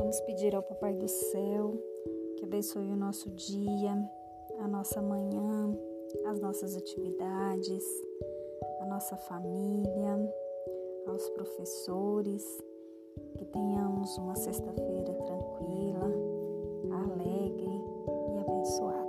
Vamos pedir ao Papai do Céu que abençoe o nosso dia, a nossa manhã, as nossas atividades, a nossa família, aos professores, que tenhamos uma sexta-feira tranquila, alegre e abençoada.